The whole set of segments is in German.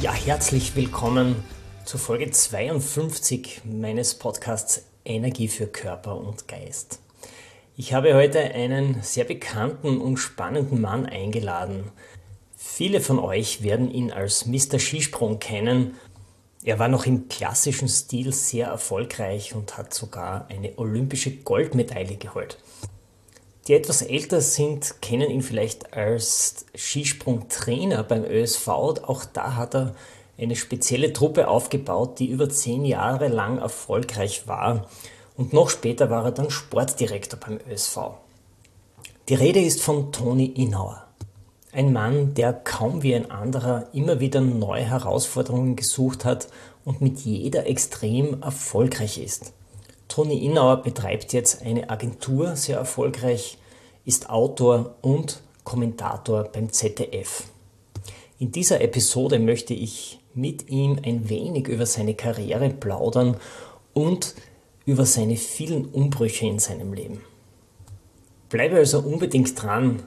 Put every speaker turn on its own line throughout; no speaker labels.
Ja, herzlich willkommen zur Folge 52 meines Podcasts Energie für Körper und Geist. Ich habe heute einen sehr bekannten und spannenden Mann eingeladen. Viele von euch werden ihn als Mr. Skisprung kennen er war noch im klassischen Stil sehr erfolgreich und hat sogar eine olympische Goldmedaille geholt. Die etwas älter sind, kennen ihn vielleicht als Skisprungtrainer beim ÖSV. Auch da hat er eine spezielle Truppe aufgebaut, die über zehn Jahre lang erfolgreich war. Und noch später war er dann Sportdirektor beim ÖSV. Die Rede ist von Toni Inauer. Ein Mann, der kaum wie ein anderer immer wieder neue Herausforderungen gesucht hat und mit jeder extrem erfolgreich ist. Toni Innauer betreibt jetzt eine Agentur, sehr erfolgreich, ist Autor und Kommentator beim ZDF. In dieser Episode möchte ich mit ihm ein wenig über seine Karriere plaudern und über seine vielen Umbrüche in seinem Leben. Bleibe also unbedingt dran,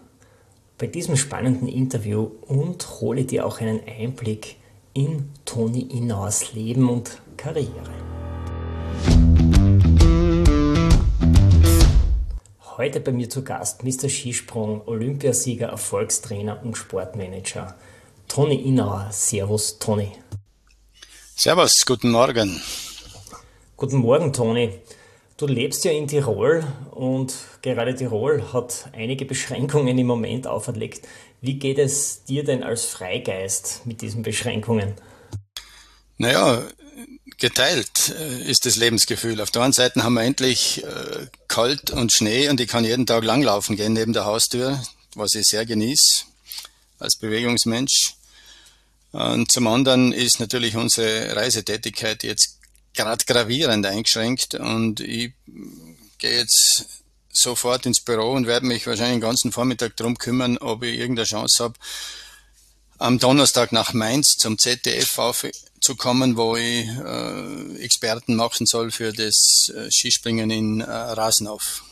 bei diesem spannenden Interview und hole dir auch einen Einblick in Toni Inauers Leben und Karriere. Heute bei mir zu Gast Mr. Skisprung, Olympiasieger, Erfolgstrainer und Sportmanager Toni Inauer. Servus, Toni.
Servus, guten Morgen.
Guten Morgen, Toni. Du lebst ja in Tirol und gerade Tirol hat einige Beschränkungen im Moment auferlegt. Wie geht es dir denn als Freigeist mit diesen Beschränkungen?
Naja, geteilt äh, ist das Lebensgefühl. Auf der einen Seite haben wir endlich äh, kalt und Schnee und ich kann jeden Tag langlaufen gehen neben der Haustür, was ich sehr genieße als Bewegungsmensch. Und zum anderen ist natürlich unsere Reisetätigkeit jetzt gerade gravierend eingeschränkt und ich gehe jetzt sofort ins Büro und werde mich wahrscheinlich den ganzen Vormittag drum kümmern, ob ich irgendeine Chance habe, am Donnerstag nach Mainz zum ZDF aufzukommen, wo ich äh, Experten machen soll für das äh, Skispringen in äh, Rasenhof.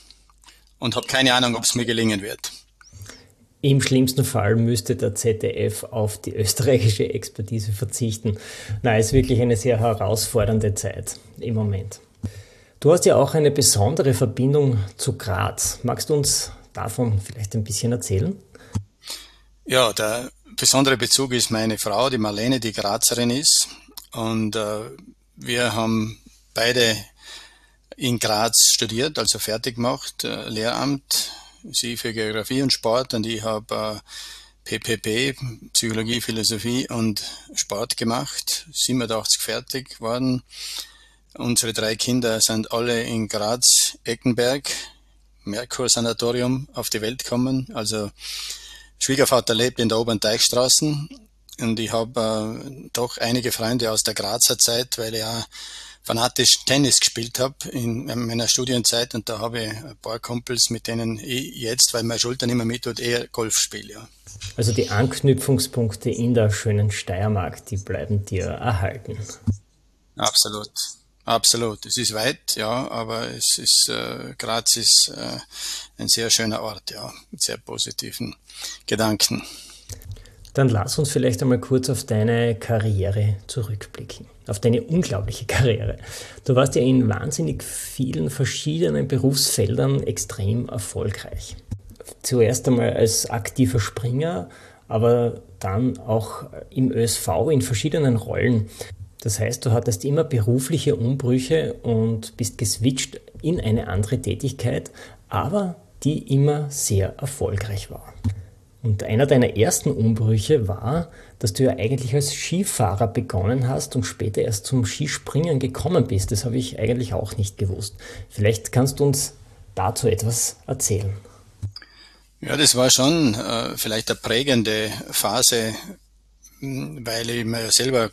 Und habe keine Ahnung, ob es mir gelingen wird.
Im schlimmsten Fall müsste der ZDF auf die österreichische Expertise verzichten. Na, ist wirklich eine sehr herausfordernde Zeit im Moment. Du hast ja auch eine besondere Verbindung zu Graz. Magst du uns davon vielleicht ein bisschen erzählen?
Ja, der besondere Bezug ist meine Frau, die Marlene, die Grazerin ist. Und äh, wir haben beide in Graz studiert, also fertig gemacht, äh, Lehramt sie für Geografie und Sport und ich habe äh, PPP, Psychologie, Philosophie und Sport gemacht, 87 fertig worden. Unsere drei Kinder sind alle in Graz, Eckenberg, Merkur Sanatorium auf die Welt gekommen. Also Schwiegervater lebt in der Oberen Teichstraßen und ich habe äh, doch einige Freunde aus der Grazer Zeit, weil ich ja fanatisch Tennis gespielt habe in meiner Studienzeit und da habe ich ein paar Kumpels, mit denen ich jetzt, weil meine Schulter nicht mehr mittut, eher Golf spiele. Ja.
Also die Anknüpfungspunkte in der schönen Steiermark, die bleiben dir erhalten.
Absolut. Absolut. Es ist weit, ja, aber es ist, äh, Graz ist äh, ein sehr schöner Ort, ja, mit sehr positiven Gedanken.
Dann lass uns vielleicht einmal kurz auf deine Karriere zurückblicken, auf deine unglaubliche Karriere. Du warst ja in wahnsinnig vielen verschiedenen Berufsfeldern extrem erfolgreich. Zuerst einmal als aktiver Springer, aber dann auch im ÖSV in verschiedenen Rollen. Das heißt, du hattest immer berufliche Umbrüche und bist geswitcht in eine andere Tätigkeit, aber die immer sehr erfolgreich war. Und einer deiner ersten Umbrüche war, dass du ja eigentlich als Skifahrer begonnen hast und später erst zum Skispringen gekommen bist. Das habe ich eigentlich auch nicht gewusst. Vielleicht kannst du uns dazu etwas erzählen.
Ja, das war schon äh, vielleicht eine prägende Phase, weil ich mir selber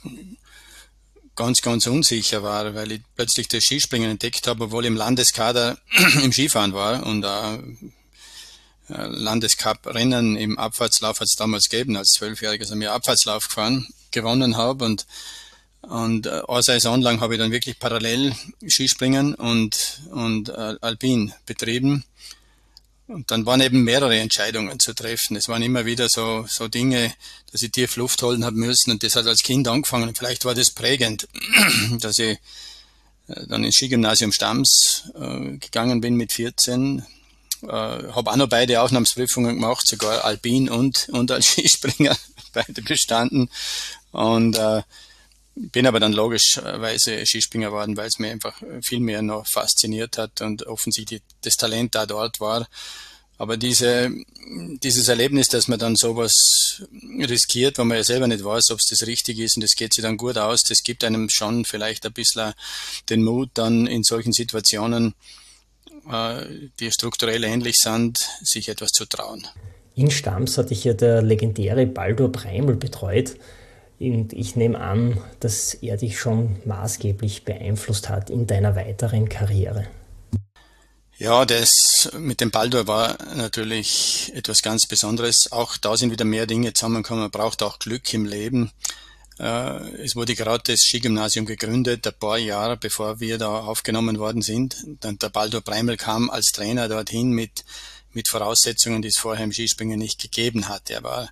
ganz, ganz unsicher war, weil ich plötzlich das Skispringen entdeckt habe, obwohl ich im Landeskader im Skifahren war und äh, Landescup-Rennen im Abfahrtslauf hat es damals gegeben, als Zwölfjähriger sind wir Abfahrtslauf gefahren, gewonnen habe und und äh, eine Saison lang habe ich dann wirklich parallel Skispringen und, und äh, Alpin betrieben. Und dann waren eben mehrere Entscheidungen zu treffen. Es waren immer wieder so, so Dinge, dass ich tief Luft holen habe müssen. Und das hat als Kind angefangen. Und vielleicht war das prägend, dass ich äh, dann ins Skigymnasium Stams äh, gegangen bin mit 14. Äh, habe auch noch beide Aufnahmsprüfungen gemacht, sogar Alpin und, und als Skispringer beide bestanden. Und äh, bin aber dann logischerweise Skispringer geworden, weil es mir einfach viel mehr noch fasziniert hat und offensichtlich das Talent da dort war. Aber diese, dieses Erlebnis, dass man dann sowas riskiert, wo man ja selber nicht weiß, ob es das richtig ist und es geht sich dann gut aus, das gibt einem schon vielleicht ein bisschen den Mut, dann in solchen Situationen, die strukturell ähnlich sind, sich etwas zu trauen.
In Stams hatte ich ja der legendäre Baldur Breimel betreut. Und ich nehme an, dass er dich schon maßgeblich beeinflusst hat in deiner weiteren Karriere.
Ja, das mit dem Baldur war natürlich etwas ganz Besonderes. Auch da sind wieder mehr Dinge zusammengekommen. Man braucht auch Glück im Leben. Äh, es wurde gerade das Skigymnasium gegründet, ein paar Jahre bevor wir da aufgenommen worden sind. Dann der Baldur Breimel kam als Trainer dorthin mit, mit Voraussetzungen, die es vorher im Skispringen nicht gegeben hat. Er war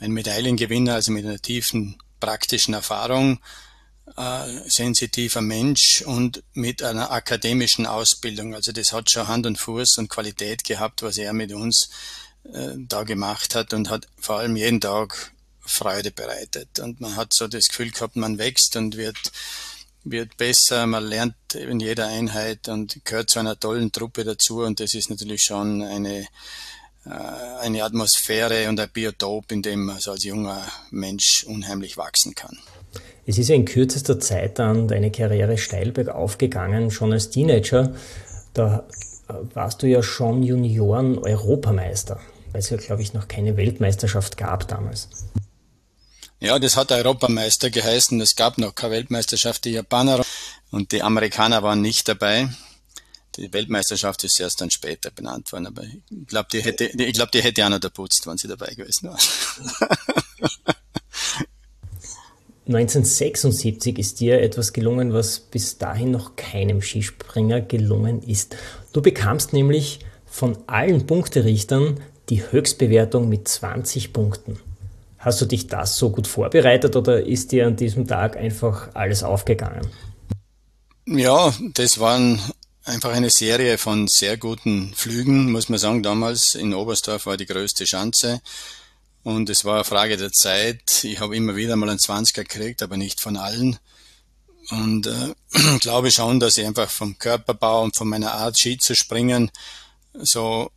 ein Medaillengewinner, also mit einer tiefen praktischen Erfahrung, äh, sensitiver Mensch und mit einer akademischen Ausbildung. Also das hat schon Hand und Fuß und Qualität gehabt, was er mit uns äh, da gemacht hat und hat vor allem jeden Tag Freude bereitet. Und man hat so das Gefühl gehabt, man wächst und wird wird besser, man lernt in jeder Einheit und gehört zu einer tollen Truppe dazu und das ist natürlich schon eine äh, eine Atmosphäre und ein Biotop, in dem man als junger Mensch unheimlich wachsen kann.
Es ist ja in kürzester Zeit dann deine Karriere steil bergauf gegangen, schon als Teenager. Da äh, warst du ja schon Junioren-Europameister, weil es ja, glaube ich, noch keine Weltmeisterschaft gab damals.
Ja, das hat Europameister geheißen. Es gab noch keine Weltmeisterschaft. Die Japaner und die Amerikaner waren nicht dabei. Die Weltmeisterschaft ist erst dann später benannt worden, aber ich glaube, die hätte, ich glaube, die hätte auch noch putzt, wenn sie dabei gewesen war.
1976 ist dir etwas gelungen, was bis dahin noch keinem Skispringer gelungen ist. Du bekamst nämlich von allen Punkterichtern die Höchstbewertung mit 20 Punkten. Hast du dich das so gut vorbereitet oder ist dir an diesem Tag einfach alles aufgegangen?
Ja, das waren einfach eine Serie von sehr guten Flügen, muss man sagen. Damals in Oberstdorf war die größte Schanze. Und es war eine Frage der Zeit. Ich habe immer wieder mal einen 20er gekriegt, aber nicht von allen. Und äh, glaube schon, dass ich einfach vom Körperbau und von meiner Art Ski zu springen so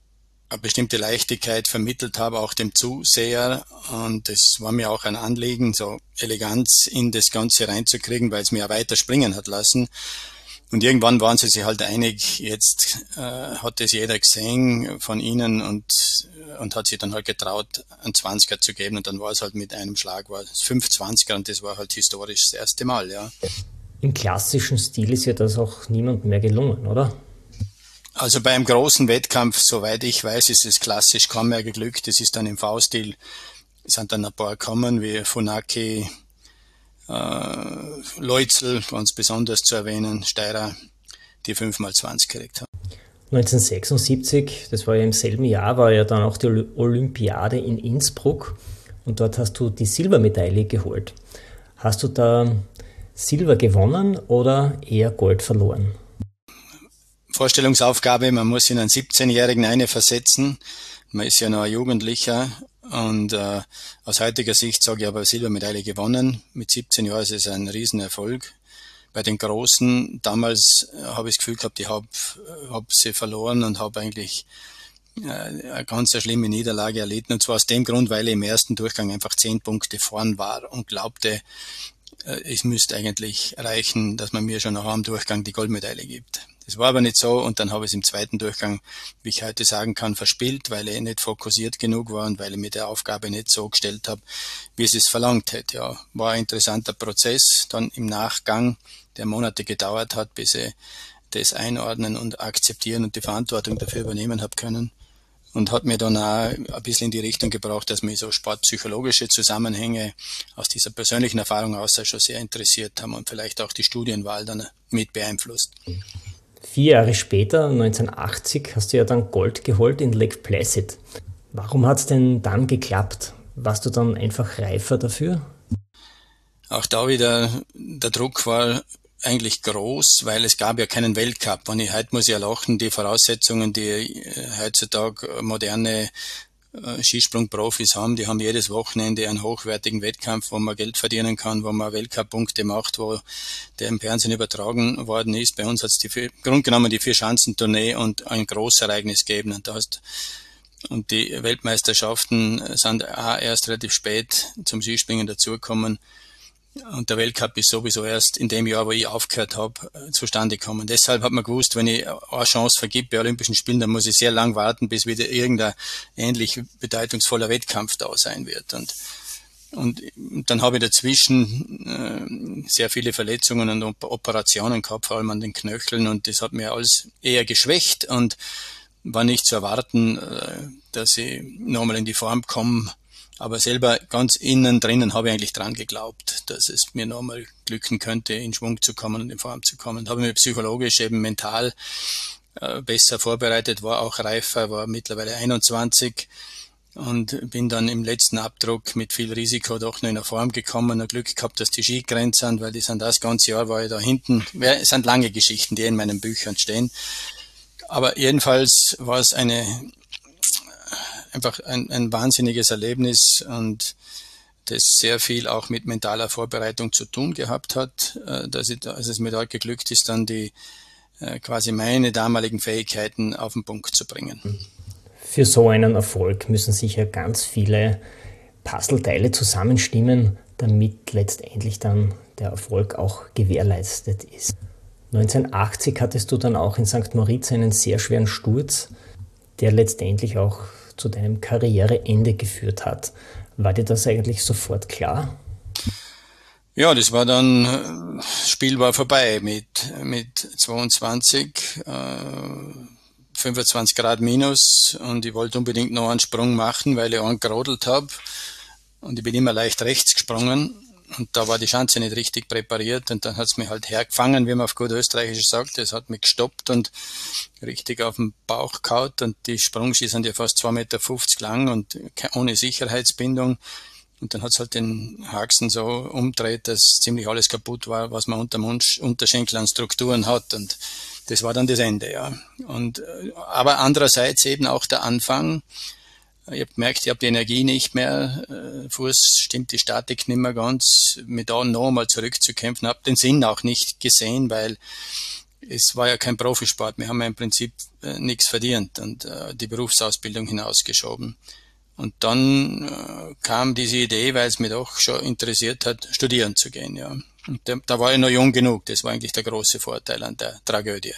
eine bestimmte Leichtigkeit vermittelt habe, auch dem Zuseher. Und es war mir auch ein Anliegen, so Eleganz in das Ganze reinzukriegen, weil es mir ja weiter springen hat lassen. Und irgendwann waren sie sich halt einig, jetzt äh, hat es jeder gesehen von ihnen und, und hat sich dann halt getraut, einen 20er zu geben. Und dann war es halt mit einem Schlag, war es 520er und das war halt historisch das erste Mal, ja.
Im klassischen Stil ist ja das auch niemand mehr gelungen, oder?
Also beim großen Wettkampf, soweit ich weiß, ist es klassisch kaum mehr geglückt. Das ist dann im V-Stil, sind dann ein paar gekommen, wie Funaki, äh, Leutzel, ganz besonders zu erwähnen, Steirer, die 5x20 gekriegt haben.
1976, das war ja im selben Jahr, war ja dann auch die Olympiade in Innsbruck und dort hast du die Silbermedaille geholt. Hast du da Silber gewonnen oder eher Gold verloren?
Vorstellungsaufgabe, man muss in einen 17-Jährigen eine versetzen. Man ist ja noch ein Jugendlicher und äh, aus heutiger Sicht sage ich aber Silbermedaille gewonnen. Mit 17 Jahren ist es ein Riesenerfolg. Bei den Großen, damals äh, habe ich das Gefühl gehabt, ich habe hab sie verloren und habe eigentlich äh, eine ganz schlimme Niederlage erlitten. Und zwar aus dem Grund, weil ich im ersten Durchgang einfach zehn Punkte vorn war und glaubte, äh, es müsste eigentlich reichen, dass man mir schon nach einem Durchgang die Goldmedaille gibt. Das war aber nicht so und dann habe ich es im zweiten Durchgang, wie ich heute sagen kann, verspielt, weil ich nicht fokussiert genug war und weil ich mir der Aufgabe nicht so gestellt habe, wie es es verlangt hätte. Ja, war ein interessanter Prozess. Dann im Nachgang, der Monate gedauert hat, bis ich das einordnen und akzeptieren und die Verantwortung dafür übernehmen habe können und hat mir dann auch ein bisschen in die Richtung gebracht, dass mich so sportpsychologische Zusammenhänge aus dieser persönlichen Erfahrung aus schon sehr interessiert haben und vielleicht auch die Studienwahl dann mit beeinflusst.
Vier Jahre später, 1980, hast du ja dann Gold geholt in Lake Placid. Warum hat es denn dann geklappt? Warst du dann einfach reifer dafür?
Auch da wieder, der Druck war eigentlich groß, weil es gab ja keinen Weltcup. Und ich, heute muss ich ja lachen, die Voraussetzungen, die äh, heutzutage moderne Skisprungprofis haben, die haben jedes Wochenende einen hochwertigen Wettkampf, wo man Geld verdienen kann, wo man Weltcup-Punkte macht, wo der im Fernsehen übertragen worden ist. Bei uns hat es die grundgenommen die vier Schanzentournee und ein Großereignis gegeben. Und, hast, und die Weltmeisterschaften sind auch erst relativ spät zum Skispringen dazugekommen. Und der Weltcup ist sowieso erst in dem Jahr, wo ich aufgehört habe, äh, zustande gekommen. Deshalb hat man gewusst, wenn ich eine Chance vergib bei Olympischen Spielen, dann muss ich sehr lang warten, bis wieder irgendein ähnlich bedeutungsvoller Wettkampf da sein wird. Und, und dann habe ich dazwischen äh, sehr viele Verletzungen und Operationen gehabt, vor allem an den Knöcheln. Und das hat mir alles eher geschwächt und war nicht zu erwarten, äh, dass ich nochmal in die Form komme, aber selber ganz innen drinnen habe ich eigentlich dran geglaubt, dass es mir nochmal glücken könnte, in Schwung zu kommen und in Form zu kommen. Habe mir psychologisch eben mental äh, besser vorbereitet, war auch reifer, war mittlerweile 21 und bin dann im letzten Abdruck mit viel Risiko doch noch in eine Form gekommen. Ein Glück gehabt, dass die Ski grenzt sind, weil die sind das ganze Jahr war ich da hinten. Es sind lange Geschichten, die in meinen Büchern stehen. Aber jedenfalls war es eine einfach ein, ein wahnsinniges Erlebnis und das sehr viel auch mit mentaler Vorbereitung zu tun gehabt hat, äh, dass, ich, dass es mir dort geglückt ist, dann die äh, quasi meine damaligen Fähigkeiten auf den Punkt zu bringen.
Für so einen Erfolg müssen sicher ganz viele Puzzleteile zusammenstimmen, damit letztendlich dann der Erfolg auch gewährleistet ist. 1980 hattest du dann auch in St. Moritz einen sehr schweren Sturz, der letztendlich auch zu deinem Karriereende geführt hat. War dir das eigentlich sofort klar?
Ja, das war dann, das Spiel war vorbei mit, mit 22, äh, 25 Grad minus und ich wollte unbedingt noch einen Sprung machen, weil ich angerodelt habe und ich bin immer leicht rechts gesprungen und da war die Schanze nicht richtig präpariert und dann hat's mich halt hergefangen, wie man auf gut Österreichisch sagt. Es hat mich gestoppt und richtig auf den Bauch kaut und die Sprungski sind ja fast 2,50 Meter lang und ohne Sicherheitsbindung. Und dann hat's halt den Haxen so umdreht, dass ziemlich alles kaputt war, was man unter Unterschenkel an Strukturen hat. Und das war dann das Ende, ja. Und, äh, aber andererseits eben auch der Anfang, ich habe gemerkt, ich habe die Energie nicht mehr, äh, Fuß stimmt die Statik nicht mehr ganz, mit da noch einmal zurückzukämpfen, habe den Sinn auch nicht gesehen, weil es war ja kein Profisport. Wir haben ja im Prinzip äh, nichts verdient und äh, die Berufsausbildung hinausgeschoben. Und dann äh, kam diese Idee, weil es mich doch schon interessiert hat, studieren zu gehen. Ja. Und da, da war ich noch jung genug. Das war eigentlich der große Vorteil an der Tragödie.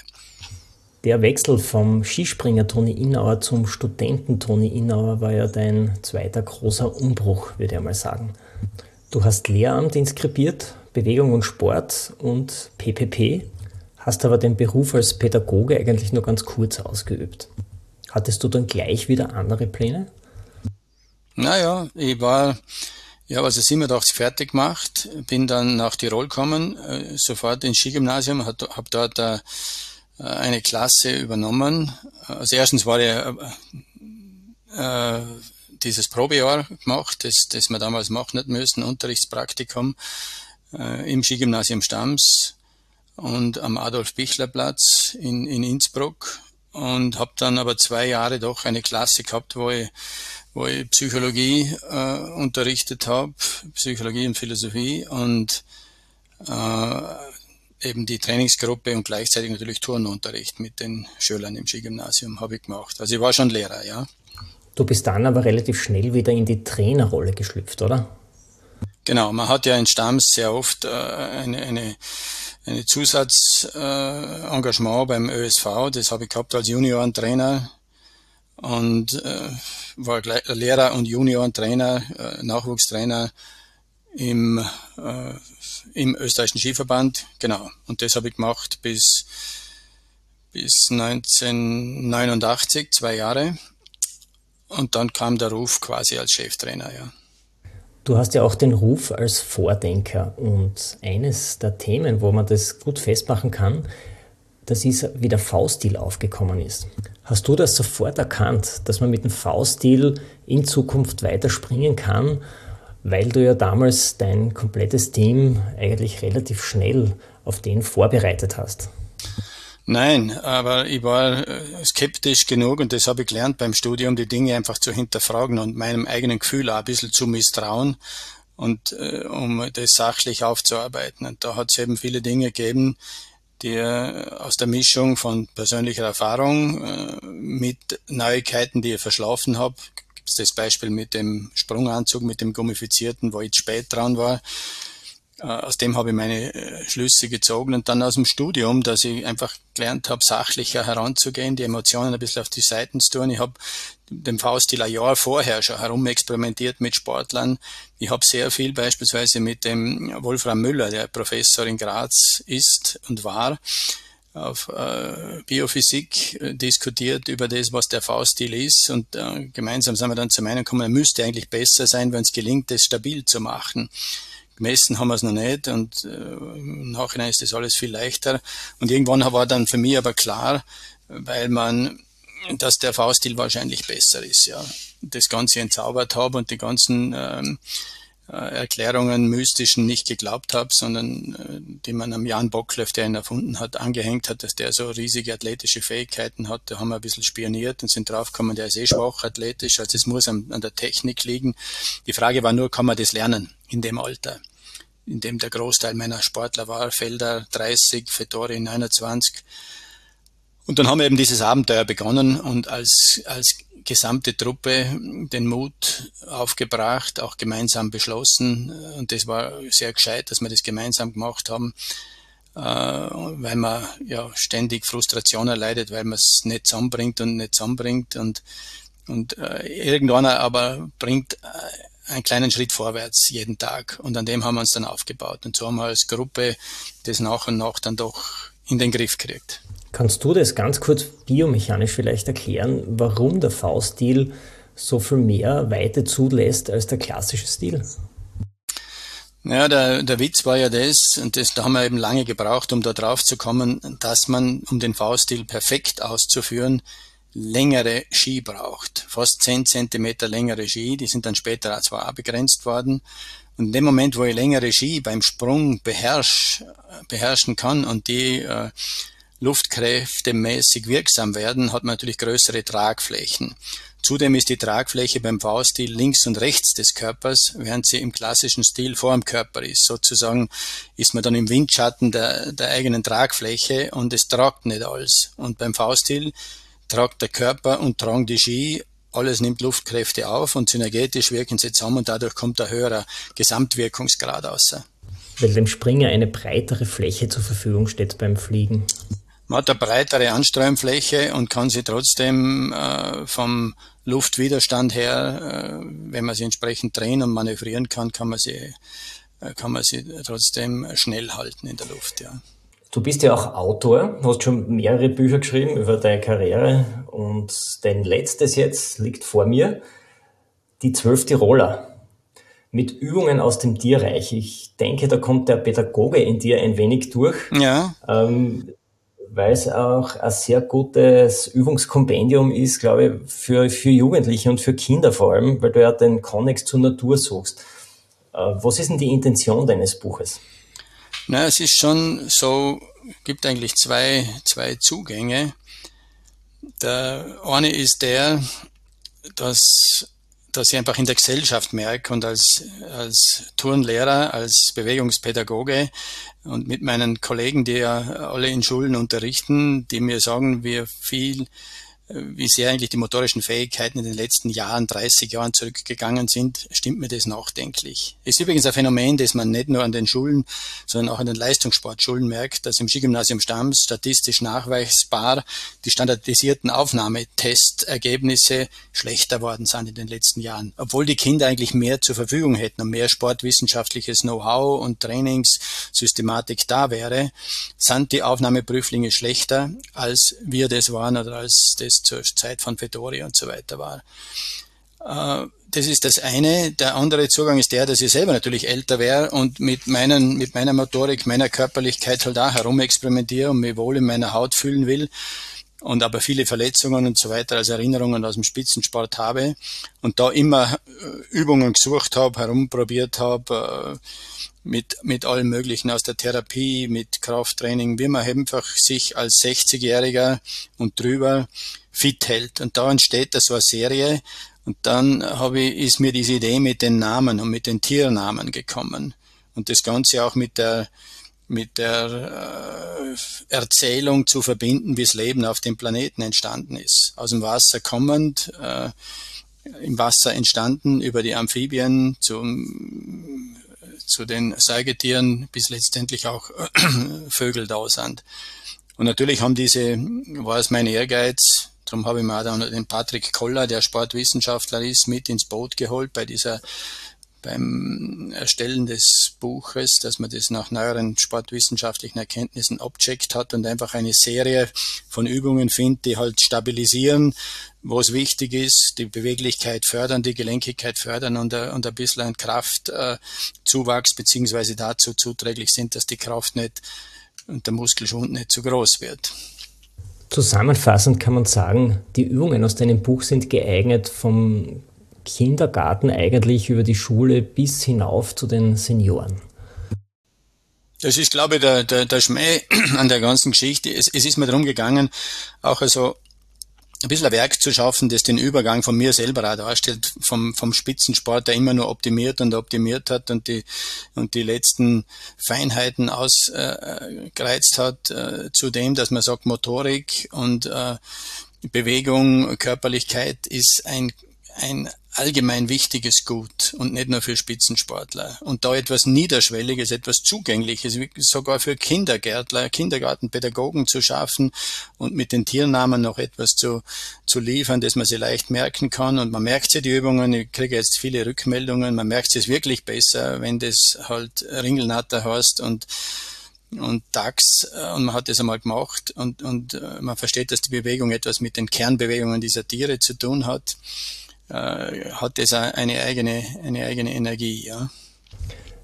Der Wechsel vom Skispringer Toni Innauer zum Studenten Toni Innauer war ja dein zweiter großer Umbruch, würde ich mal sagen. Du hast Lehramt inskribiert, Bewegung und Sport und PPP, hast aber den Beruf als Pädagoge eigentlich nur ganz kurz ausgeübt. Hattest du dann gleich wieder andere Pläne?
Naja, ich war, ja, also 87 fertig gemacht, bin dann nach Tirol gekommen, äh, sofort ins Skigymnasium, habe dort äh, eine Klasse übernommen. Also erstens war ja äh, dieses Probejahr gemacht, das, das wir damals machen nicht müssen, Unterrichtspraktikum äh, im Skigymnasium Stams und am Adolf-Bichler-Platz in, in Innsbruck und habe dann aber zwei Jahre doch eine Klasse gehabt, wo ich, wo ich Psychologie äh, unterrichtet habe, Psychologie und Philosophie und äh, eben die Trainingsgruppe und gleichzeitig natürlich Turnunterricht mit den Schülern im Skigymnasium habe ich gemacht. Also ich war schon Lehrer, ja.
Du bist dann aber relativ schnell wieder in die Trainerrolle geschlüpft, oder?
Genau, man hat ja in Stamms sehr oft äh, eine, eine eine Zusatzengagement äh, beim ÖSV. Das habe ich gehabt als Juniorentrainer und äh, war Lehrer und Juniorentrainer, äh, Nachwuchstrainer im, äh, im österreichischen Skiverband. Genau. Und das habe ich gemacht bis, bis 1989, zwei Jahre. Und dann kam der Ruf quasi als Cheftrainer, ja.
Du hast ja auch den Ruf als Vordenker und eines der Themen, wo man das gut festmachen kann, das ist, wie der V-Stil aufgekommen ist. Hast du das sofort erkannt, dass man mit dem V-Stil in Zukunft weiterspringen kann, weil du ja damals dein komplettes Team eigentlich relativ schnell auf den vorbereitet hast?
Nein, aber ich war äh, skeptisch genug und das habe ich gelernt beim Studium, die Dinge einfach zu hinterfragen und meinem eigenen Gefühl auch ein bisschen zu misstrauen und äh, um das sachlich aufzuarbeiten. Und da hat es eben viele Dinge gegeben, die äh, aus der Mischung von persönlicher Erfahrung äh, mit Neuigkeiten, die ich verschlafen habe, es das Beispiel mit dem Sprunganzug, mit dem gummifizierten, wo ich spät dran war, äh, aus dem habe ich meine äh, Schlüsse gezogen und dann aus dem Studium, dass ich einfach gelernt habe, sachlicher heranzugehen, die Emotionen ein bisschen auf die Seiten zu tun. Ich habe den V-Stil ein Jahr vorher schon herumexperimentiert mit Sportlern. Ich habe sehr viel beispielsweise mit dem Wolfram Müller, der Professor in Graz ist und war, auf äh, Biophysik äh, diskutiert über das, was der V-Stil ist und äh, gemeinsam sind wir dann zu meinen gekommen, er müsste eigentlich besser sein, wenn es gelingt, das stabil zu machen. Gemessen haben wir es noch nicht und äh, im Nachhinein ist das alles viel leichter. Und irgendwann war dann für mich aber klar, weil man, dass der V-Stil wahrscheinlich besser ist, ja. Das Ganze entzaubert habe und die ganzen ähm, äh, Erklärungen mystischen nicht geglaubt habe, sondern äh, die man am Jan Bockleff, der ihn erfunden hat, angehängt hat, dass der so riesige athletische Fähigkeiten hat. Da haben wir ein bisschen spioniert und sind draufgekommen, der ist eh schwach athletisch, also es muss an, an der Technik liegen. Die Frage war nur, kann man das lernen? in dem Alter, in dem der Großteil meiner Sportler war, Felder 30, Fettori 29. Und dann haben wir eben dieses Abenteuer begonnen und als, als gesamte Truppe den Mut aufgebracht, auch gemeinsam beschlossen. Und das war sehr gescheit, dass wir das gemeinsam gemacht haben, äh, weil man ja ständig Frustration erleidet, weil man es nicht zusammenbringt und nicht zusammenbringt. Und, und äh, irgendwann aber bringt äh, einen kleinen Schritt vorwärts jeden Tag. Und an dem haben wir uns dann aufgebaut. Und so haben wir als Gruppe das nach und nach dann doch in den Griff gekriegt.
Kannst du das ganz kurz biomechanisch vielleicht erklären, warum der V-Stil so viel mehr Weite zulässt als der klassische Stil?
Ja, der, der Witz war ja das, und das, da haben wir eben lange gebraucht, um da drauf zu kommen, dass man, um den V-Stil perfekt auszuführen, längere Ski braucht. Fast 10 Zentimeter längere Ski, die sind dann später zwar abgegrenzt worden. Und in dem Moment, wo ich längere Ski beim Sprung beherrsch, beherrschen kann und die äh, luftkräftemäßig wirksam werden, hat man natürlich größere Tragflächen. Zudem ist die Tragfläche beim V-Stil links und rechts des Körpers, während sie im klassischen Stil vor dem Körper ist. Sozusagen ist man dann im Windschatten der, der eigenen Tragfläche und es tragt nicht alles. Und beim V-Stil tragt der Körper und tragen die Ski, alles nimmt Luftkräfte auf und synergetisch wirken sie zusammen und dadurch kommt ein höherer Gesamtwirkungsgrad aus.
Weil dem Springer eine breitere Fläche zur Verfügung steht beim Fliegen.
Man hat eine breitere Anstreuenfläche und kann sie trotzdem äh, vom Luftwiderstand her, äh, wenn man sie entsprechend drehen und manövrieren kann, kann man sie, äh, kann man sie trotzdem schnell halten in der Luft. Ja.
Du bist ja auch Autor, hast schon mehrere Bücher geschrieben über deine Karriere und dein letztes jetzt liegt vor mir, die zwölf Tiroler mit Übungen aus dem Tierreich. Ich denke, da kommt der Pädagoge in dir ein wenig durch.
Ja.
Ähm, weil es auch ein sehr gutes Übungskompendium ist, glaube ich, für, für Jugendliche und für Kinder vor allem, weil du ja den Konnex zur Natur suchst. Äh, was ist denn die Intention deines Buches?
Na, es ist schon so, gibt eigentlich zwei, zwei Zugänge. Der eine ist der, dass, dass ich einfach in der Gesellschaft merke und als, als Turnlehrer, als Bewegungspädagoge und mit meinen Kollegen, die ja alle in Schulen unterrichten, die mir sagen, wie viel wie sehr eigentlich die motorischen Fähigkeiten in den letzten Jahren, 30 Jahren zurückgegangen sind, stimmt mir das nachdenklich. Es ist übrigens ein Phänomen, das man nicht nur an den Schulen, sondern auch an den Leistungssportschulen merkt, dass im Skigymnasium Stams statistisch nachweisbar die standardisierten Aufnahmetestergebnisse schlechter worden sind in den letzten Jahren. Obwohl die Kinder eigentlich mehr zur Verfügung hätten und mehr sportwissenschaftliches Know-how und Trainingssystematik da wäre, sind die Aufnahmeprüflinge schlechter, als wir das waren oder als das zur Zeit von Fedori und so weiter war. Äh, das ist das eine. Der andere Zugang ist der, dass ich selber natürlich älter wäre und mit, meinen, mit meiner Motorik, meiner Körperlichkeit halt auch herumexperimentiere und mich wohl in meiner Haut fühlen will und aber viele Verletzungen und so weiter als Erinnerungen aus dem Spitzensport habe und da immer äh, Übungen gesucht habe, herumprobiert habe, äh, mit, mit allem Möglichen aus der Therapie, mit Krafttraining, wie man einfach sich als 60-Jähriger und drüber fit hält. Und da entsteht da so eine Serie und dann habe ich, ist mir diese Idee mit den Namen und mit den Tiernamen gekommen. Und das Ganze auch mit der, mit der äh, Erzählung zu verbinden, wie das Leben auf dem Planeten entstanden ist. Aus dem Wasser kommend, äh, im Wasser entstanden, über die Amphibien zum zu den Säugetieren, bis letztendlich auch Vögel da sind. Und natürlich haben diese, war es mein Ehrgeiz, darum habe ich mir auch dann den Patrick Koller, der Sportwissenschaftler ist, mit ins Boot geholt bei dieser beim Erstellen des Buches, dass man das nach neueren sportwissenschaftlichen Erkenntnissen abcheckt hat und einfach eine Serie von Übungen findet, die halt stabilisieren, wo es wichtig ist, die Beweglichkeit fördern, die Gelenkigkeit fördern und, äh, und ein bisschen Kraftzuwachs äh, beziehungsweise dazu zuträglich sind, dass die Kraft nicht und der Muskelschwund nicht zu groß wird.
Zusammenfassend kann man sagen, die Übungen aus deinem Buch sind geeignet vom Kindergarten eigentlich über die Schule bis hinauf zu den Senioren.
Das ist, glaube ich, der, der, der Schmäh an der ganzen Geschichte. Es, es ist mir darum gegangen, auch also ein bisschen ein Werk zu schaffen, das den Übergang von mir selber auch darstellt, vom, vom Spitzensport, der immer nur optimiert und optimiert hat und die, und die letzten Feinheiten ausgereizt äh, hat, äh, zu dem, dass man sagt, Motorik und äh, Bewegung, Körperlichkeit ist ein, ein allgemein wichtiges Gut und nicht nur für Spitzensportler. Und da etwas Niederschwelliges, etwas Zugängliches, sogar für Kindergärtler, Kindergartenpädagogen zu schaffen und mit den Tiernamen noch etwas zu, zu liefern, dass man sie leicht merken kann. Und man merkt ja die Übungen, ich kriege jetzt viele Rückmeldungen, man merkt es wirklich besser, wenn das halt Ringelnatter heißt und und DAX äh, und man hat das einmal gemacht und, und äh, man versteht, dass die Bewegung etwas mit den Kernbewegungen dieser Tiere zu tun hat äh, hat das eine eigene, eine eigene Energie. Ja.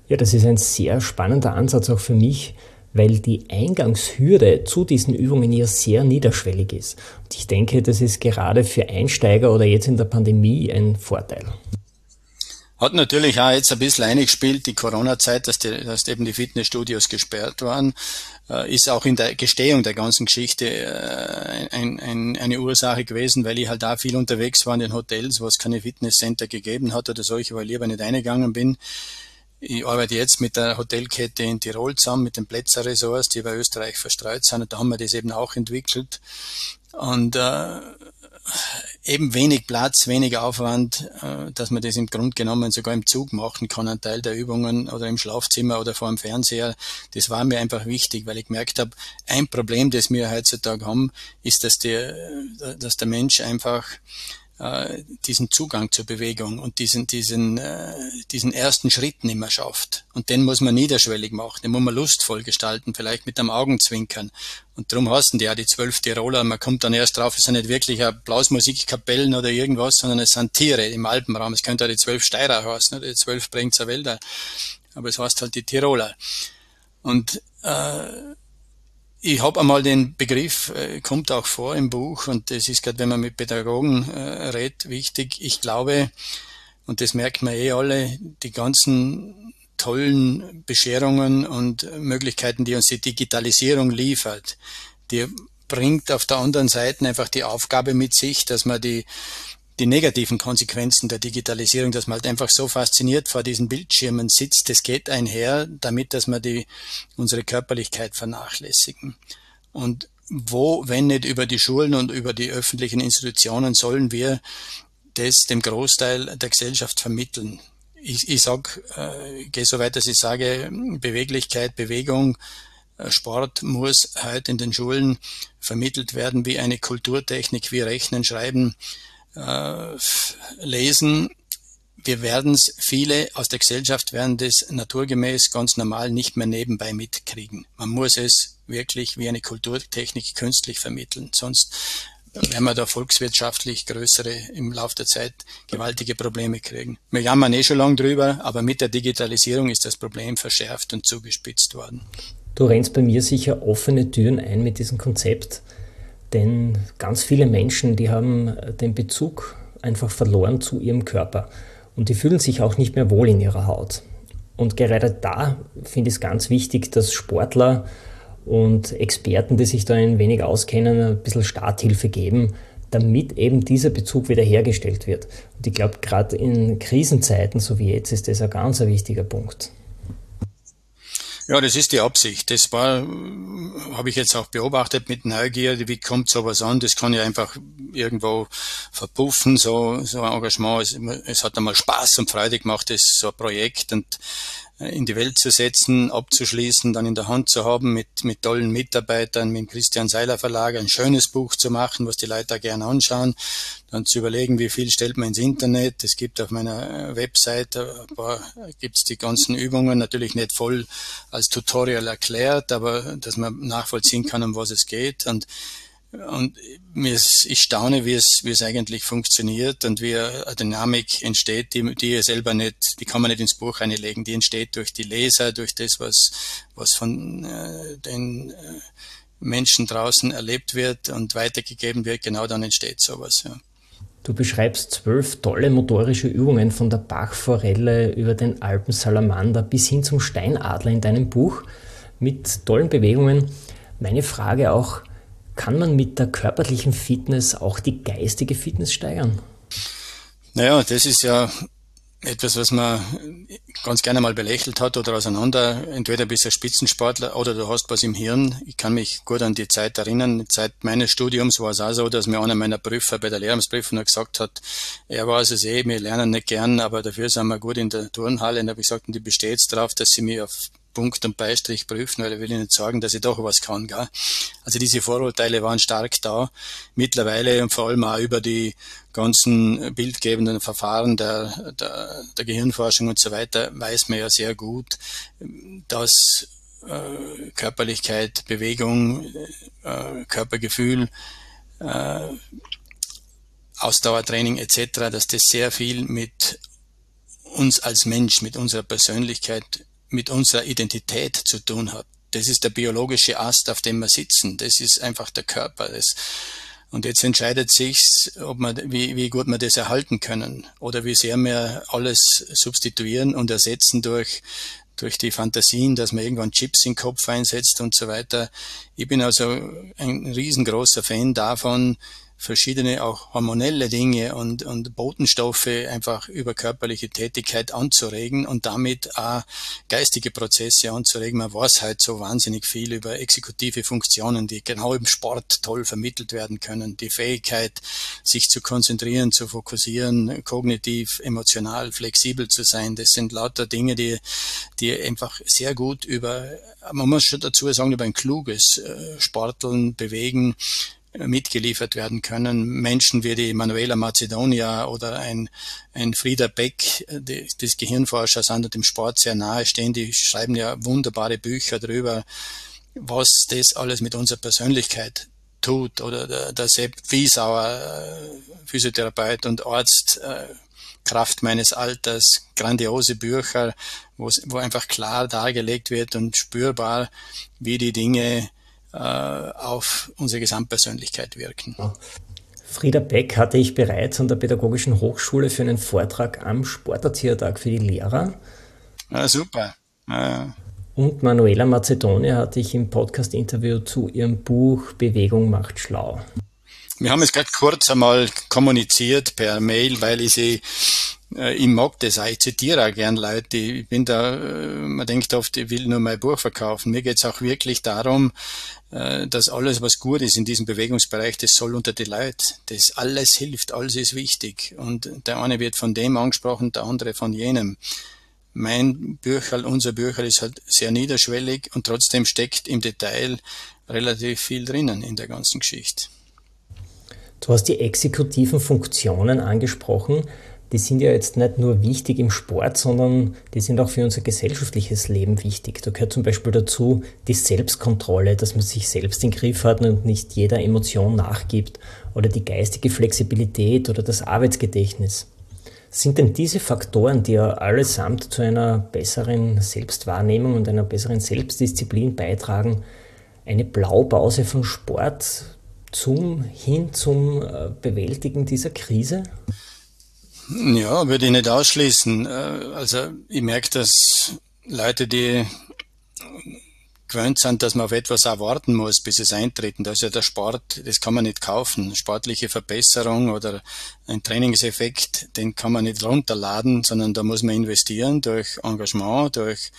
ja, das ist ein sehr spannender Ansatz auch für mich, weil die Eingangshürde zu diesen Übungen ja sehr niederschwellig ist. Und ich denke, das ist gerade für Einsteiger oder jetzt in der Pandemie ein Vorteil.
Hat natürlich auch jetzt ein bisschen eingespielt, die Corona-Zeit, dass, die, dass eben die Fitnessstudios gesperrt waren, ist auch in der Gestehung der ganzen Geschichte äh, ein, ein, eine Ursache gewesen, weil ich halt da viel unterwegs war in den Hotels, wo es keine Fitnesscenter gegeben hat oder solche, weil ich lieber nicht eingegangen bin. Ich arbeite jetzt mit der Hotelkette in Tirol zusammen, mit den Plätzer Resorts, die bei Österreich verstreut sind. Und da haben wir das eben auch entwickelt. Und äh, eben wenig Platz, wenig Aufwand, äh, dass man das im Grunde genommen sogar im Zug machen kann, ein Teil der Übungen oder im Schlafzimmer oder vor dem Fernseher. Das war mir einfach wichtig, weil ich gemerkt habe, ein Problem, das wir heutzutage haben, ist, dass der, dass der Mensch einfach äh, diesen Zugang zur Bewegung und diesen, diesen, äh, diesen ersten Schritt nicht mehr schafft. Und den muss man niederschwellig machen, den muss man lustvoll gestalten, vielleicht mit einem Augenzwinkern. Und darum heißen die ja die zwölf Tiroler. Man kommt dann erst drauf, es sind nicht wirklich Blasmusikkapellen oder irgendwas, sondern es sind Tiere im Alpenraum. Es könnte auch die zwölf Steirer heißen oder die zwölf Bringzer Wälder. Aber es heißt halt die Tiroler. Und äh, ich habe einmal den Begriff, äh, kommt auch vor im Buch, und das ist gerade, wenn man mit Pädagogen äh, redet, wichtig. Ich glaube, und das merkt man eh alle, die ganzen tollen Bescherungen und Möglichkeiten, die uns die Digitalisierung liefert, die bringt auf der anderen Seite einfach die Aufgabe mit sich, dass man die die negativen Konsequenzen der Digitalisierung, dass man halt einfach so fasziniert vor diesen Bildschirmen sitzt, das geht einher damit, dass wir die, unsere Körperlichkeit vernachlässigen. Und wo, wenn nicht über die Schulen und über die öffentlichen Institutionen, sollen wir das dem Großteil der Gesellschaft vermitteln? Ich, ich sag, äh, gehe so weit, dass ich sage, Beweglichkeit, Bewegung, äh, Sport muss heute in den Schulen vermittelt werden wie eine Kulturtechnik, wie Rechnen, Schreiben, äh, Lesen. Wir werden es, viele aus der Gesellschaft werden das naturgemäß ganz normal nicht mehr nebenbei mitkriegen. Man muss es wirklich wie eine Kulturtechnik künstlich vermitteln. Sonst werden wir da volkswirtschaftlich größere im Laufe der Zeit gewaltige Probleme kriegen. Wir jammern eh schon lange drüber, aber mit der Digitalisierung ist das Problem verschärft und zugespitzt worden.
Du rennst bei mir sicher offene Türen ein mit diesem Konzept, denn ganz viele Menschen, die haben den Bezug einfach verloren zu ihrem Körper und die fühlen sich auch nicht mehr wohl in ihrer Haut. Und gerade da finde ich es ganz wichtig, dass Sportler und Experten, die sich da ein wenig auskennen, ein bisschen Starthilfe geben, damit eben dieser Bezug wiederhergestellt wird. Und ich glaube, gerade in Krisenzeiten, so wie jetzt, ist das ein ganz wichtiger Punkt.
Ja, das ist die Absicht. Das war, habe ich jetzt auch beobachtet mit Neugier, wie kommt sowas an? Das kann ja einfach irgendwo verpuffen, so, so ein Engagement. Es, es hat einmal Spaß und Freude gemacht, das so ein Projekt und in die Welt zu setzen, abzuschließen, dann in der Hand zu haben, mit, mit tollen Mitarbeitern, mit dem Christian Seiler Verlag ein schönes Buch zu machen, was die Leute gerne anschauen, dann zu überlegen, wie viel stellt man ins Internet. Es gibt auf meiner Webseite ein paar, gibt's die ganzen Übungen, natürlich nicht voll als Tutorial erklärt, aber dass man nachvollziehen kann, um was es geht. Und und ich staune, wie es, wie es eigentlich funktioniert und wie eine Dynamik entsteht, die, die ihr selber nicht, die kann man nicht ins Buch reinlegen. Die entsteht durch die Leser, durch das, was, was von äh, den äh, Menschen draußen erlebt wird und weitergegeben wird. Genau dann entsteht sowas. Ja.
Du beschreibst zwölf tolle motorische Übungen von der Bachforelle über den Alpensalamander bis hin zum Steinadler in deinem Buch mit tollen Bewegungen. Meine Frage auch, kann man mit der körperlichen Fitness auch die geistige Fitness steigern?
Naja, das ist ja etwas, was man ganz gerne mal belächelt hat oder auseinander. Entweder bist du ein Spitzensportler oder du hast was im Hirn. Ich kann mich gut an die Zeit erinnern. Zeit meines Studiums war es auch so, dass mir einer meiner Prüfer bei der Lehramtsprüfung gesagt hat, er weiß es eh, wir lernen nicht gern, aber dafür sind wir gut in der Turnhalle. Und da habe ich gesagt, und die besteht darauf, dass sie mich auf Punkt und Beistrich prüfen, weil er will nicht sagen, dass ich doch was kann. Gell? Also diese Vorurteile waren stark da. Mittlerweile und vor allem auch über die ganzen bildgebenden Verfahren der, der, der Gehirnforschung und so weiter weiß man ja sehr gut, dass äh, Körperlichkeit, Bewegung, äh, Körpergefühl, äh, Ausdauertraining etc., dass das sehr viel mit uns als Mensch, mit unserer Persönlichkeit mit unserer Identität zu tun hat. Das ist der biologische Ast, auf dem wir sitzen. Das ist einfach der Körper. Das, und jetzt entscheidet sich, wie, wie gut wir das erhalten können oder wie sehr wir alles substituieren und ersetzen durch, durch die Fantasien, dass man irgendwann Chips in den Kopf einsetzt und so weiter. Ich bin also ein riesengroßer Fan davon, verschiedene auch hormonelle Dinge und, und Botenstoffe einfach über körperliche Tätigkeit anzuregen und damit auch geistige Prozesse anzuregen. Man weiß halt so wahnsinnig viel über exekutive Funktionen, die genau im Sport toll vermittelt werden können. Die Fähigkeit, sich zu konzentrieren, zu fokussieren, kognitiv, emotional, flexibel zu sein, das sind lauter Dinge, die, die einfach sehr gut über, man muss schon dazu sagen, über ein kluges äh, Sporteln, Bewegen, mitgeliefert werden können. Menschen wie die Manuela Macedonia oder ein, ein Frieder Beck, die, des Gehirnforschers, an dem Sport sehr nahe stehen, die schreiben ja wunderbare Bücher darüber, was das alles mit unserer Persönlichkeit tut. Oder der, der Sepp Wiesauer, äh, Physiotherapeut und Arzt, äh, Kraft meines Alters, grandiose Bücher, wo einfach klar dargelegt wird und spürbar, wie die Dinge äh, auf unsere Gesamtpersönlichkeit wirken.
Frieda Beck hatte ich bereits an der Pädagogischen Hochschule für einen Vortrag am Sporterziehertag für die Lehrer.
Ja, super. Ja.
Und Manuela Macedonia hatte ich im Podcast-Interview zu ihrem Buch Bewegung macht schlau.
Wir haben es gerade kurz einmal kommuniziert per Mail, weil ich sie äh, ich mag das auch, ich zitiere auch gern Leute, ich bin da, äh, man denkt oft, ich will nur mein Buch verkaufen. Mir geht es auch wirklich darum, dass alles, was gut ist in diesem Bewegungsbereich, das soll unter die Leute. Das alles hilft, alles ist wichtig. Und der eine wird von dem angesprochen, der andere von jenem. Mein Bücherl, unser Bücherl ist halt sehr niederschwellig und trotzdem steckt im Detail relativ viel drinnen in der ganzen Geschichte.
Du hast die exekutiven Funktionen angesprochen die sind ja jetzt nicht nur wichtig im Sport, sondern die sind auch für unser gesellschaftliches Leben wichtig. Da gehört zum Beispiel dazu die Selbstkontrolle, dass man sich selbst im Griff hat und nicht jeder Emotion nachgibt, oder die geistige Flexibilität oder das Arbeitsgedächtnis. Sind denn diese Faktoren, die ja allesamt zu einer besseren Selbstwahrnehmung und einer besseren Selbstdisziplin beitragen, eine Blaupause von Sport zum, hin zum äh, Bewältigen dieser Krise?
Ja, würde ich nicht ausschließen. Äh, also ich merke, dass Leute, die gewöhnt sind, dass man auf etwas erwarten muss, bis es eintreten. Das ist ja der Sport, das kann man nicht kaufen. Sportliche Verbesserung oder ein Trainingseffekt, den kann man nicht runterladen, sondern da muss man investieren durch Engagement, durch,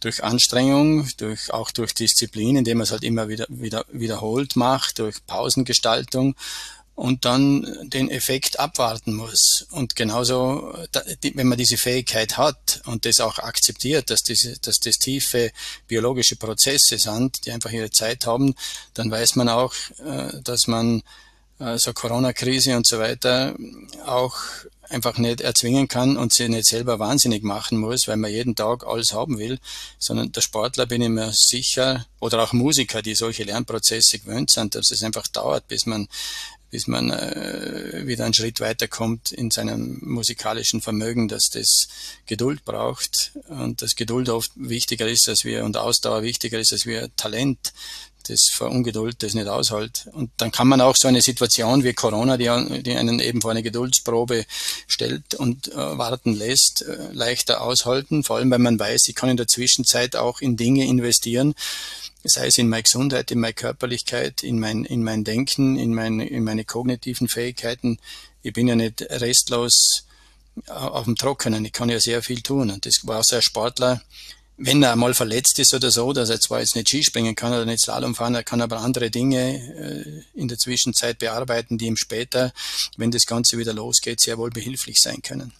durch Anstrengung, durch, auch durch Disziplin, indem man es halt immer wieder, wieder wiederholt macht, durch Pausengestaltung und dann den Effekt abwarten muss. Und genauso, wenn man diese Fähigkeit hat und das auch akzeptiert, dass, diese, dass das tiefe biologische Prozesse sind, die einfach ihre Zeit haben, dann weiß man auch, äh, dass man äh, so Corona-Krise und so weiter auch einfach nicht erzwingen kann und sie nicht selber wahnsinnig machen muss, weil man jeden Tag alles haben will, sondern der Sportler bin ich mir sicher oder auch Musiker, die solche Lernprozesse gewöhnt sind, dass es einfach dauert, bis man bis man äh, wieder einen Schritt weiterkommt in seinem musikalischen Vermögen, dass das Geduld braucht und dass Geduld oft wichtiger ist als wir und Ausdauer wichtiger ist als wir Talent, das vor Ungeduld das nicht aushält. Und dann kann man auch so eine Situation wie Corona, die, die einen eben vor eine Geduldsprobe stellt und äh, warten lässt, äh, leichter aushalten, vor allem weil man weiß, ich kann in der Zwischenzeit auch in Dinge investieren, sei es in meine Gesundheit, in meine Körperlichkeit, in mein, in mein Denken, in, mein, in meine kognitiven Fähigkeiten. Ich bin ja nicht restlos auf dem Trockenen. Ich kann ja sehr viel tun. Und das war auch so ein Sportler, wenn er mal verletzt ist oder so, dass er zwar jetzt nicht Skispringen kann oder nicht Slalom fahren, er kann aber andere Dinge äh, in der Zwischenzeit bearbeiten, die ihm später, wenn das Ganze wieder losgeht, sehr wohl behilflich sein können.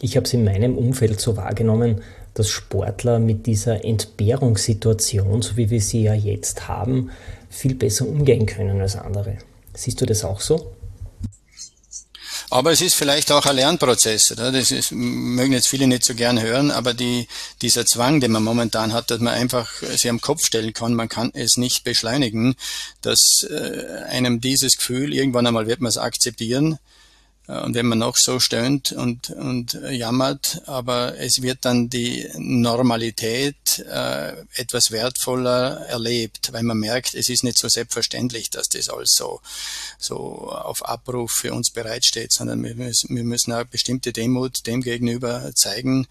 Ich habe es in meinem Umfeld so wahrgenommen, dass Sportler mit dieser Entbehrungssituation, so wie wir sie ja jetzt haben, viel besser umgehen können als andere. Siehst du das auch so?
Aber es ist vielleicht auch ein Lernprozess. Oder? Das ist, mögen jetzt viele nicht so gern hören, aber die, dieser Zwang, den man momentan hat, dass man einfach sich am Kopf stellen kann, man kann es nicht beschleunigen, dass äh, einem dieses Gefühl, irgendwann einmal wird man es akzeptieren, und wenn man noch so stöhnt und, und jammert, aber es wird dann die Normalität äh, etwas wertvoller erlebt, weil man merkt, es ist nicht so selbstverständlich, dass das alles so, so auf Abruf für uns bereitsteht, sondern wir müssen, wir müssen auch bestimmte Demut dem gegenüber zeigen,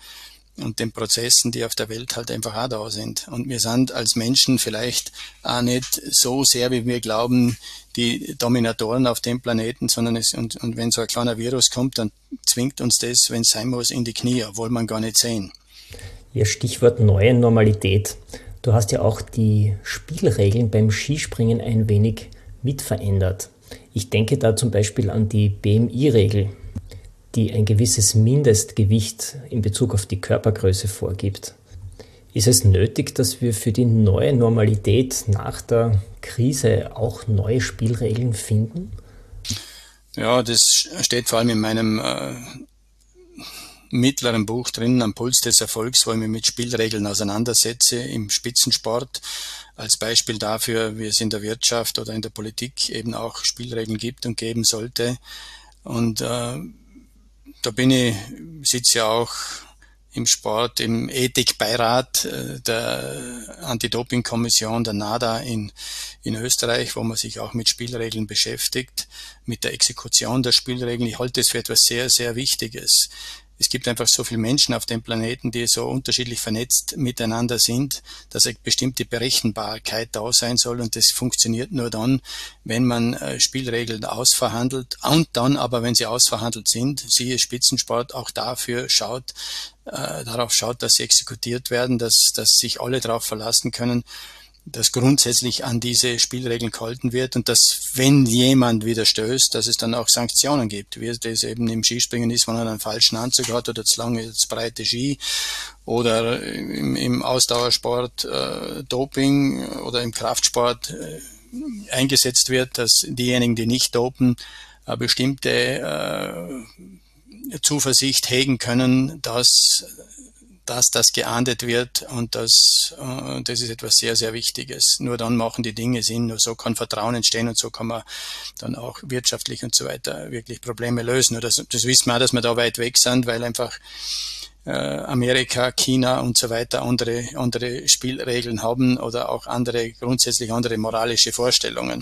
und den Prozessen, die auf der Welt halt einfach auch da sind. Und wir sind als Menschen vielleicht auch nicht so sehr, wie wir glauben, die Dominatoren auf dem Planeten, sondern es, und, und wenn so ein kleiner Virus kommt, dann zwingt uns das, wenn es sein muss, in die Knie, obwohl man gar nicht sehen.
Ja, Stichwort neue Normalität. Du hast ja auch die Spielregeln beim Skispringen ein wenig mitverändert. Ich denke da zum Beispiel an die BMI-Regel die ein gewisses Mindestgewicht in Bezug auf die Körpergröße vorgibt. Ist es nötig, dass wir für die neue Normalität nach der Krise auch neue Spielregeln finden?
Ja, das steht vor allem in meinem äh, mittleren Buch drin, am Puls des Erfolgs, wo ich mich mit Spielregeln auseinandersetze im Spitzensport. Als Beispiel dafür, wie es in der Wirtschaft oder in der Politik eben auch Spielregeln gibt und geben sollte. Und äh, da bin ich, sitze ja auch im Sport im Ethikbeirat äh, der Anti-Doping-Kommission, der NADA in, in Österreich, wo man sich auch mit Spielregeln beschäftigt, mit der Exekution der Spielregeln. Ich halte es für etwas sehr, sehr Wichtiges. Es gibt einfach so viele Menschen auf dem Planeten, die so unterschiedlich vernetzt miteinander sind, dass eine bestimmte Berechenbarkeit da sein soll. Und das funktioniert nur dann, wenn man äh, Spielregeln ausverhandelt und dann aber, wenn sie ausverhandelt sind, siehe Spitzensport, auch dafür schaut, äh, darauf schaut, dass sie exekutiert werden, dass, dass sich alle darauf verlassen können, dass grundsätzlich an diese Spielregeln gehalten wird und dass, wenn jemand widerstößt, dass es dann auch Sanktionen gibt, wie das eben im Skispringen ist, wenn er einen falschen Anzug hat oder zu lange, zu breite Ski oder im, im Ausdauersport äh, Doping oder im Kraftsport äh, eingesetzt wird, dass diejenigen, die nicht dopen, äh, bestimmte Zuversicht hegen können, dass dass das geahndet wird und das, äh, das ist etwas sehr, sehr Wichtiges. Nur dann machen die Dinge Sinn, nur so kann Vertrauen entstehen und so kann man dann auch wirtschaftlich und so weiter wirklich Probleme lösen. Das, das wissen wir auch, dass wir da weit weg sind, weil einfach äh, Amerika, China und so weiter andere, andere Spielregeln haben oder auch andere, grundsätzlich andere moralische Vorstellungen.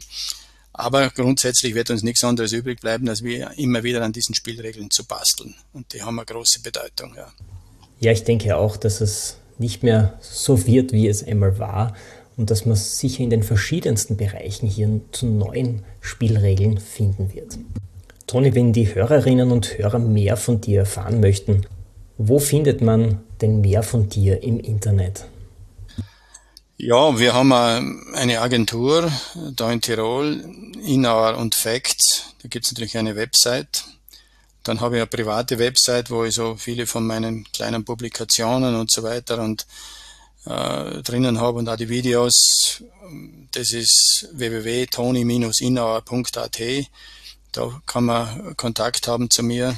Aber grundsätzlich wird uns nichts anderes übrig bleiben, als wir immer wieder an diesen Spielregeln zu basteln. Und die haben eine große Bedeutung, ja.
Ja, ich denke auch, dass es nicht mehr so wird, wie es einmal war und dass man sicher in den verschiedensten Bereichen hier zu neuen Spielregeln finden wird. Toni, wenn die Hörerinnen und Hörer mehr von dir erfahren möchten, wo findet man denn mehr von dir im Internet?
Ja, wir haben eine Agentur da in Tirol, Inauer und Facts. Da gibt es natürlich eine Website dann habe ich eine private Website, wo ich so viele von meinen kleinen Publikationen und so weiter und äh, drinnen habe und auch die Videos. Das ist www.toni-inauer.at. Da kann man Kontakt haben zu mir.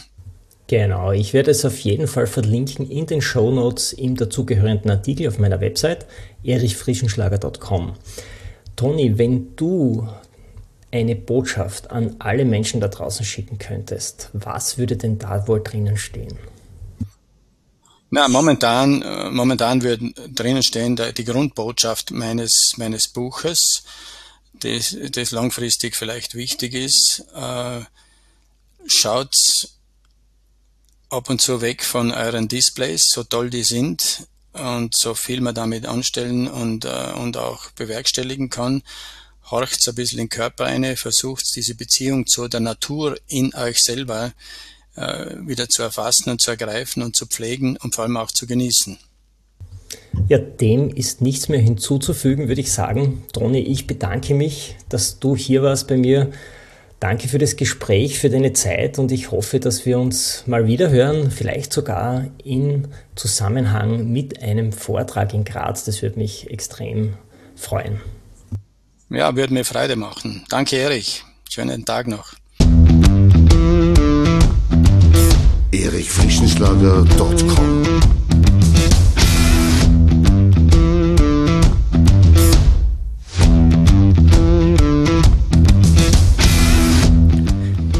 Genau, ich werde es auf jeden Fall verlinken in den Show Notes im dazugehörigen Artikel auf meiner Website erichfrischenschlager.com. Toni, wenn du eine Botschaft an alle Menschen da draußen schicken könntest, was würde denn da wohl drinnen stehen?
Na, momentan, äh, momentan würde drinnen stehen die Grundbotschaft meines, meines Buches, das, das langfristig vielleicht wichtig ist. Äh, schaut ab und zu weg von euren Displays, so toll die sind und so viel man damit anstellen und, äh, und auch bewerkstelligen kann horcht ein bisschen in den Körper ein, versucht diese Beziehung zu der Natur in euch selber äh, wieder zu erfassen und zu ergreifen und zu pflegen und vor allem auch zu genießen.
Ja, dem ist nichts mehr hinzuzufügen, würde ich sagen. Toni, ich bedanke mich, dass du hier warst bei mir. Danke für das Gespräch, für deine Zeit und ich hoffe, dass wir uns mal wieder hören, vielleicht sogar in Zusammenhang mit einem Vortrag in Graz. Das würde mich extrem freuen.
Ja, würde mir Freude machen. Danke, Erich. Schönen Tag noch.
erichfrischenschlager.com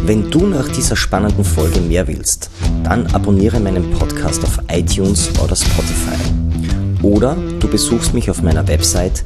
Wenn du nach dieser spannenden Folge mehr willst, dann abonniere meinen Podcast auf iTunes oder Spotify. Oder du besuchst mich auf meiner Website